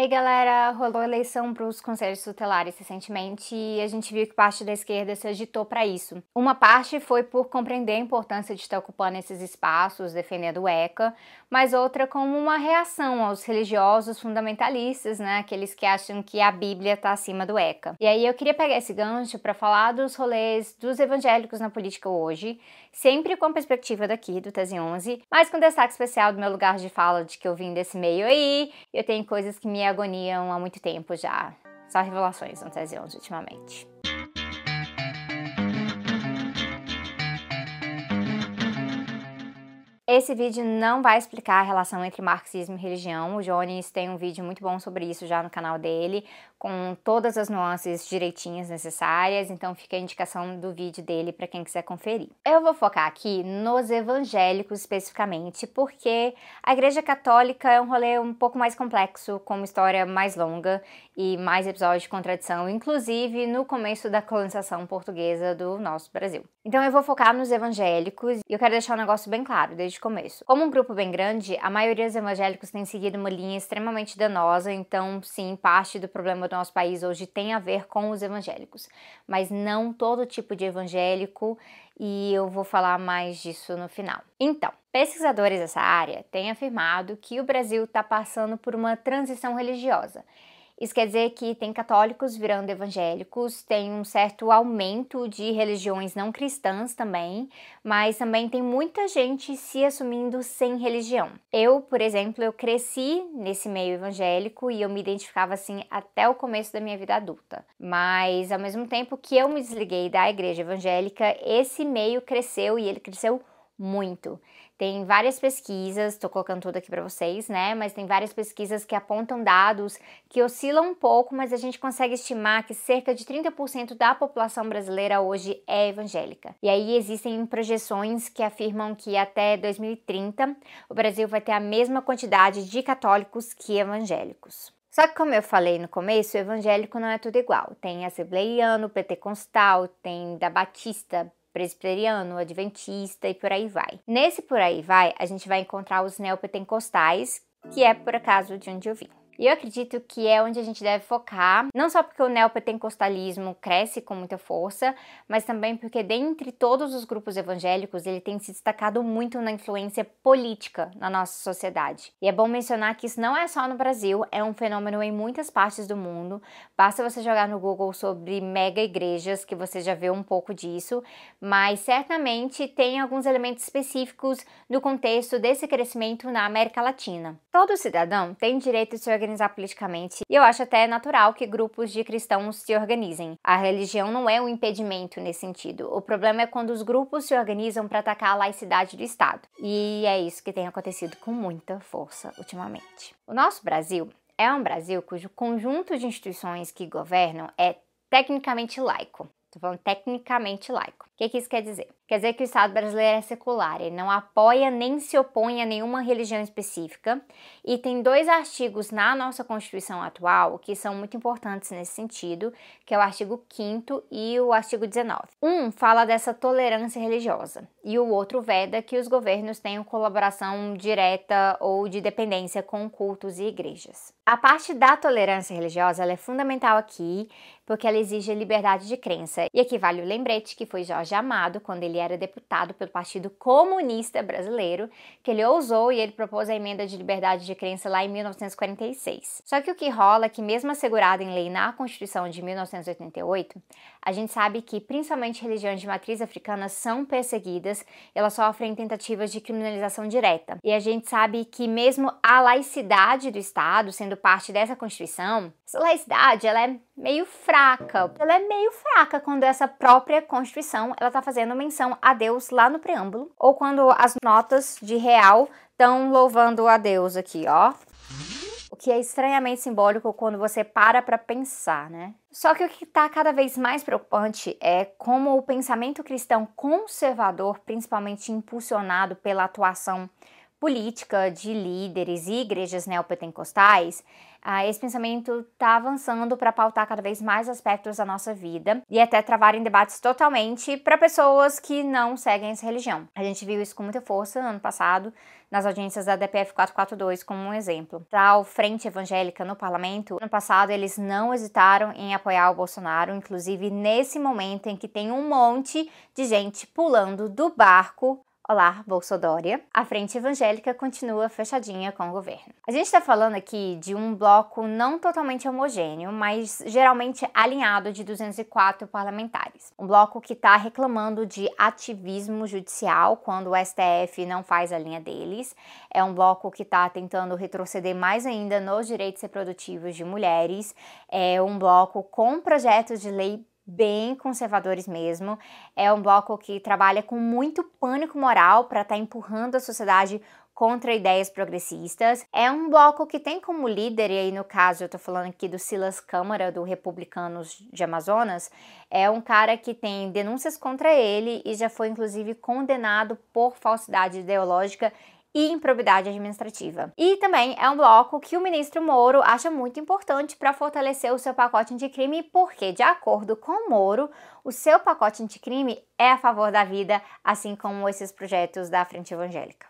Ei galera, rolou eleição para os conselhos tutelares recentemente e a gente viu que parte da esquerda se agitou para isso. Uma parte foi por compreender a importância de estar ocupando esses espaços, defendendo o ECA, mas outra como uma reação aos religiosos fundamentalistas, né, aqueles que acham que a Bíblia está acima do ECA. E aí eu queria pegar esse gancho para falar dos rolês dos evangélicos na política hoje, sempre com a perspectiva daqui do Tese 11, mas com destaque especial do meu lugar de fala de que eu vim desse meio aí, eu tenho coisas que me agoniam há muito tempo já. Só revelações no Tese 11 ultimamente. Esse vídeo não vai explicar a relação entre marxismo e religião. O Jones tem um vídeo muito bom sobre isso já no canal dele, com todas as nuances direitinhas necessárias, então fica a indicação do vídeo dele para quem quiser conferir. Eu vou focar aqui nos evangélicos especificamente, porque a Igreja Católica é um rolê um pouco mais complexo, com uma história mais longa e mais episódios de contradição, inclusive no começo da colonização portuguesa do nosso Brasil. Então eu vou focar nos evangélicos e eu quero deixar um negócio bem claro desde começo. Como um grupo bem grande, a maioria dos evangélicos tem seguido uma linha extremamente danosa, então sim, parte do problema do nosso país hoje tem a ver com os evangélicos, mas não todo tipo de evangélico, e eu vou falar mais disso no final. Então, pesquisadores dessa área têm afirmado que o Brasil está passando por uma transição religiosa isso quer dizer que tem católicos virando evangélicos, tem um certo aumento de religiões não cristãs também, mas também tem muita gente se assumindo sem religião. Eu, por exemplo, eu cresci nesse meio evangélico e eu me identificava assim até o começo da minha vida adulta. Mas ao mesmo tempo que eu me desliguei da igreja evangélica, esse meio cresceu e ele cresceu muito. Tem várias pesquisas, estou colocando tudo aqui para vocês, né? Mas tem várias pesquisas que apontam dados que oscilam um pouco, mas a gente consegue estimar que cerca de 30% da população brasileira hoje é evangélica. E aí existem projeções que afirmam que até 2030 o Brasil vai ter a mesma quantidade de católicos que evangélicos. Só que, como eu falei no começo, o evangélico não é tudo igual. Tem assembleiano, pentecostal, tem da Batista, presbiteriano, adventista e por aí vai. Nesse por aí vai, a gente vai encontrar os neopentecostais, que é por acaso de onde eu vim. E eu acredito que é onde a gente deve focar, não só porque o neopentecostalismo cresce com muita força, mas também porque dentre todos os grupos evangélicos ele tem se destacado muito na influência política na nossa sociedade. E é bom mencionar que isso não é só no Brasil, é um fenômeno em muitas partes do mundo. Basta você jogar no Google sobre mega igrejas que você já vê um pouco disso, mas certamente tem alguns elementos específicos no contexto desse crescimento na América Latina. Todo cidadão tem direito de se organizar politicamente, e eu acho até natural que grupos de cristãos se organizem. A religião não é um impedimento nesse sentido. O problema é quando os grupos se organizam para atacar a laicidade do Estado. E é isso que tem acontecido com muita força ultimamente. O nosso Brasil é um Brasil cujo conjunto de instituições que governam é tecnicamente laico. Estou falando tecnicamente laico. O que, que isso quer dizer? Quer dizer que o Estado brasileiro é secular, ele não apoia nem se opõe a nenhuma religião específica. E tem dois artigos na nossa Constituição atual que são muito importantes nesse sentido, que é o artigo 5 e o artigo 19. Um fala dessa tolerância religiosa e o outro veda que os governos tenham colaboração direta ou de dependência com cultos e igrejas. A parte da tolerância religiosa é fundamental aqui, porque ela exige liberdade de crença. E aqui vale o lembrete que foi Jorge Amado, quando ele era deputado pelo Partido Comunista Brasileiro, que ele ousou e ele propôs a emenda de liberdade de crença lá em 1946. Só que o que rola é que, mesmo assegurado em lei na Constituição de 1988, a gente sabe que principalmente religiões de matriz africana são perseguidas, elas sofrem tentativas de criminalização direta. E a gente sabe que mesmo a laicidade do Estado, sendo parte dessa Constituição, essa laicidade ela é meio fraca. Ela é meio fraca quando essa própria Constituição ela está fazendo menção a Deus lá no preâmbulo, ou quando as notas de real estão louvando a Deus aqui, ó. O que é estranhamente simbólico quando você para para pensar, né? Só que o que está cada vez mais preocupante é como o pensamento cristão conservador, principalmente impulsionado pela atuação política de líderes e igrejas neopentecostais, ah, esse pensamento está avançando para pautar cada vez mais aspectos da nossa vida e até travarem debates totalmente para pessoas que não seguem essa religião. A gente viu isso com muita força ano passado nas audiências da DPF 442 como um exemplo. Tal frente evangélica no parlamento, ano passado eles não hesitaram em apoiar o Bolsonaro, inclusive nesse momento em que tem um monte de gente pulando do barco Olá, Bolsodória. A frente evangélica continua fechadinha com o governo. A gente está falando aqui de um bloco não totalmente homogêneo, mas geralmente alinhado de 204 parlamentares. Um bloco que está reclamando de ativismo judicial quando o STF não faz a linha deles. É um bloco que está tentando retroceder mais ainda nos direitos reprodutivos de mulheres. É um bloco com projetos de lei bem conservadores mesmo. É um bloco que trabalha com muito pânico moral para estar tá empurrando a sociedade contra ideias progressistas. É um bloco que tem como líder, e aí no caso eu estou falando aqui do Silas Câmara, do Republicanos de Amazonas, é um cara que tem denúncias contra ele e já foi inclusive condenado por falsidade ideológica e improbidade administrativa. E também é um bloco que o ministro Moro acha muito importante para fortalecer o seu pacote anticrime, porque, de acordo com Moro, o seu pacote anticrime é a favor da vida, assim como esses projetos da Frente Evangélica.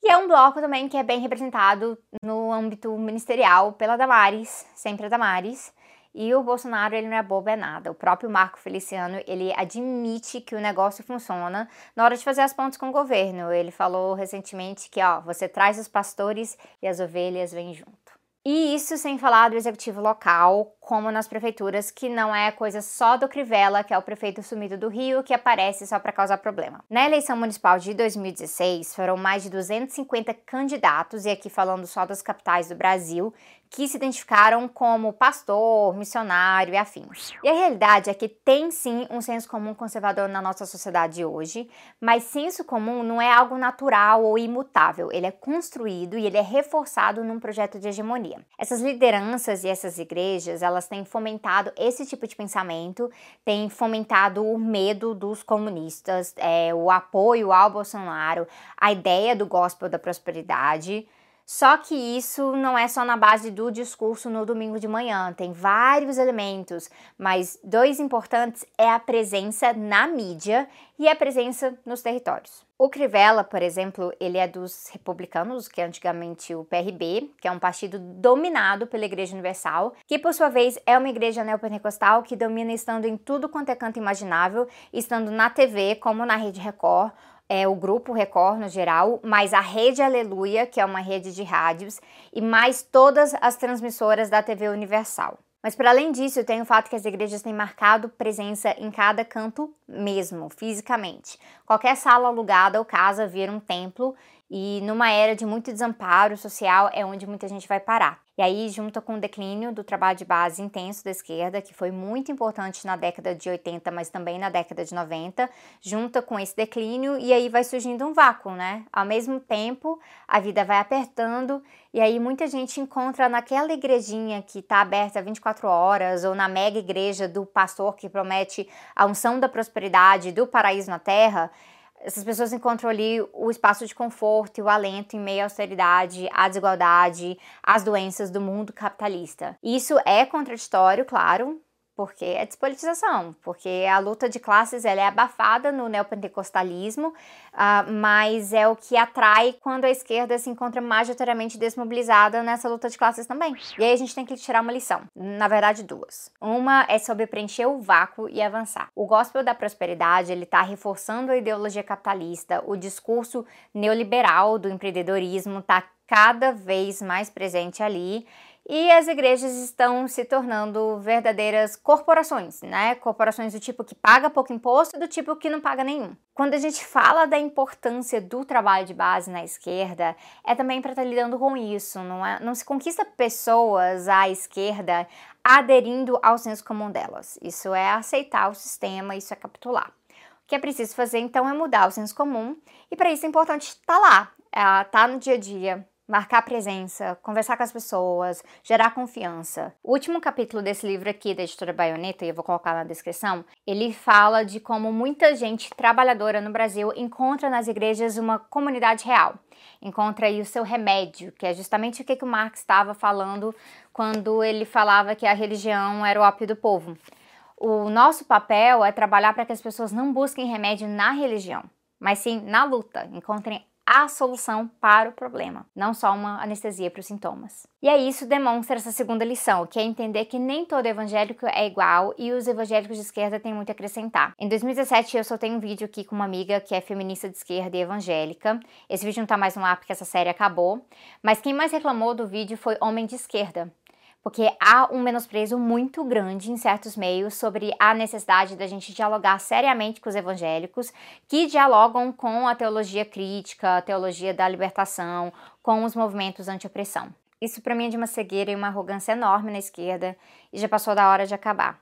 E é um bloco também que é bem representado no âmbito ministerial pela Damares, sempre a Damares, e o Bolsonaro, ele não é bobo, é nada. O próprio Marco Feliciano, ele admite que o negócio funciona na hora de fazer as pontes com o governo. Ele falou recentemente que, ó, você traz os pastores e as ovelhas vêm junto. E isso sem falar do executivo local, como nas prefeituras, que não é coisa só do Crivella, que é o prefeito sumido do Rio, que aparece só para causar problema. Na eleição municipal de 2016, foram mais de 250 candidatos, e aqui falando só das capitais do Brasil, que se identificaram como pastor, missionário e afins. E a realidade é que tem sim um senso comum conservador na nossa sociedade hoje, mas senso comum não é algo natural ou imutável, ele é construído e ele é reforçado num projeto de hegemonia. Essas lideranças e essas igrejas, elas têm fomentado esse tipo de pensamento, têm fomentado o medo dos comunistas, é, o apoio ao Bolsonaro, a ideia do gospel da prosperidade, só que isso não é só na base do discurso no domingo de manhã, tem vários elementos, mas dois importantes é a presença na mídia e a presença nos territórios. O Crivella, por exemplo, ele é dos republicanos, que é antigamente o PRB, que é um partido dominado pela Igreja Universal, que por sua vez é uma igreja neopentecostal que domina estando em tudo quanto é canto imaginável, estando na TV como na Rede Record, é, o Grupo Record no geral, mais a Rede Aleluia, que é uma rede de rádios, e mais todas as transmissoras da TV Universal. Mas para além disso, tem o fato que as igrejas têm marcado presença em cada canto mesmo, fisicamente. Qualquer sala alugada ou casa vira um templo e numa era de muito desamparo social é onde muita gente vai parar. E aí, junto com o declínio do trabalho de base intenso da esquerda, que foi muito importante na década de 80, mas também na década de 90, junta com esse declínio e aí vai surgindo um vácuo, né? Ao mesmo tempo, a vida vai apertando e aí muita gente encontra naquela igrejinha que está aberta 24 horas ou na mega igreja do pastor que promete a unção da prosperidade, do paraíso na terra, essas pessoas encontram ali o espaço de conforto e o alento em meio à austeridade, à desigualdade, às doenças do mundo capitalista. Isso é contraditório, claro, porque é despolitização, porque a luta de classes ela é abafada no neopentecostalismo, uh, mas é o que atrai quando a esquerda se encontra majoritariamente desmobilizada nessa luta de classes também. E aí a gente tem que tirar uma lição, na verdade duas. Uma é sobre preencher o vácuo e avançar. O gospel da prosperidade ele está reforçando a ideologia capitalista, o discurso neoliberal do empreendedorismo está cada vez mais presente ali e as igrejas estão se tornando verdadeiras corporações, né? Corporações do tipo que paga pouco imposto e do tipo que não paga nenhum. Quando a gente fala da importância do trabalho de base na esquerda, é também para estar tá lidando com isso. Não, é, não se conquista pessoas à esquerda aderindo ao senso comum delas. Isso é aceitar o sistema, isso é capitular. O que é preciso fazer então é mudar o senso comum, e para isso é importante estar tá lá, estar tá no dia a dia, marcar presença, conversar com as pessoas, gerar confiança. O último capítulo desse livro aqui da editora Baioneta, e eu vou colocar na descrição, ele fala de como muita gente trabalhadora no Brasil encontra nas igrejas uma comunidade real. Encontra aí o seu remédio, que é justamente o que, que o Marx estava falando quando ele falava que a religião era o ópio do povo. O nosso papel é trabalhar para que as pessoas não busquem remédio na religião, mas sim na luta, encontrem a solução para o problema, não só uma anestesia para os sintomas. E aí isso demonstra essa segunda lição, que é entender que nem todo evangélico é igual e os evangélicos de esquerda têm muito a acrescentar. Em 2017 eu soltei um vídeo aqui com uma amiga que é feminista de esquerda e evangélica. Esse vídeo não tá mais no ar porque essa série acabou, mas quem mais reclamou do vídeo foi homem de esquerda porque há um menosprezo muito grande em certos meios sobre a necessidade da gente dialogar seriamente com os evangélicos, que dialogam com a teologia crítica, a teologia da libertação, com os movimentos anti-opressão. Isso para mim é de uma cegueira e uma arrogância enorme na esquerda e já passou da hora de acabar.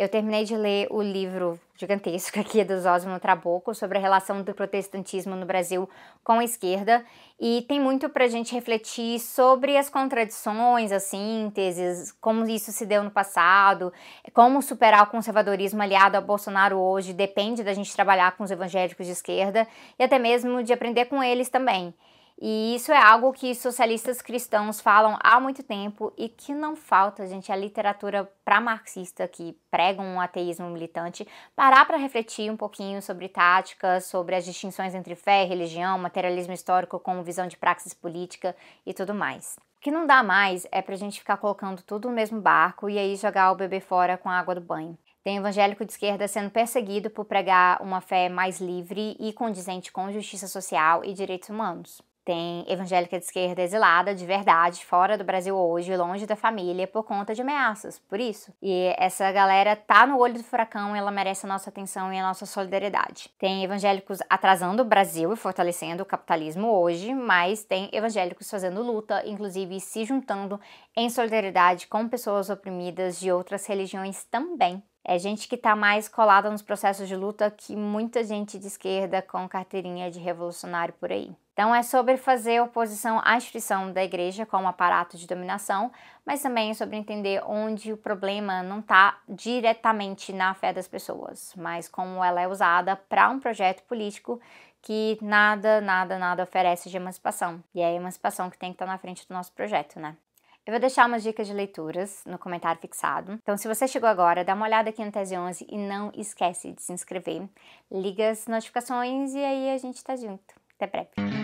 Eu terminei de ler o livro gigantesco aqui do Zósimo Trabuco sobre a relação do protestantismo no Brasil com a esquerda e tem muito para a gente refletir sobre as contradições, as sínteses, como isso se deu no passado, como superar o conservadorismo aliado ao Bolsonaro hoje depende da gente trabalhar com os evangélicos de esquerda e até mesmo de aprender com eles também. E isso é algo que socialistas cristãos falam há muito tempo e que não falta, gente, a literatura para marxista que pregam um ateísmo militante parar para refletir um pouquinho sobre táticas, sobre as distinções entre fé, religião, materialismo histórico como visão de praxis política e tudo mais. O que não dá mais é pra gente ficar colocando tudo no mesmo barco e aí jogar o bebê fora com a água do banho. Tem evangélico de esquerda sendo perseguido por pregar uma fé mais livre e condizente com justiça social e direitos humanos. Tem evangélica de esquerda exilada de verdade, fora do Brasil hoje, longe da família, por conta de ameaças, por isso. E essa galera tá no olho do furacão e ela merece a nossa atenção e a nossa solidariedade. Tem evangélicos atrasando o Brasil e fortalecendo o capitalismo hoje, mas tem evangélicos fazendo luta, inclusive se juntando em solidariedade com pessoas oprimidas de outras religiões também. É gente que está mais colada nos processos de luta que muita gente de esquerda com carteirinha de revolucionário por aí. Então é sobre fazer oposição à instituição da igreja como aparato de dominação, mas também é sobre entender onde o problema não está diretamente na fé das pessoas, mas como ela é usada para um projeto político que nada, nada, nada oferece de emancipação. E é a emancipação que tem que estar tá na frente do nosso projeto, né? Eu vou deixar umas dicas de leituras no comentário fixado. Então, se você chegou agora, dá uma olhada aqui no Tese 11 e não esquece de se inscrever. Liga as notificações e aí a gente tá junto. Até breve.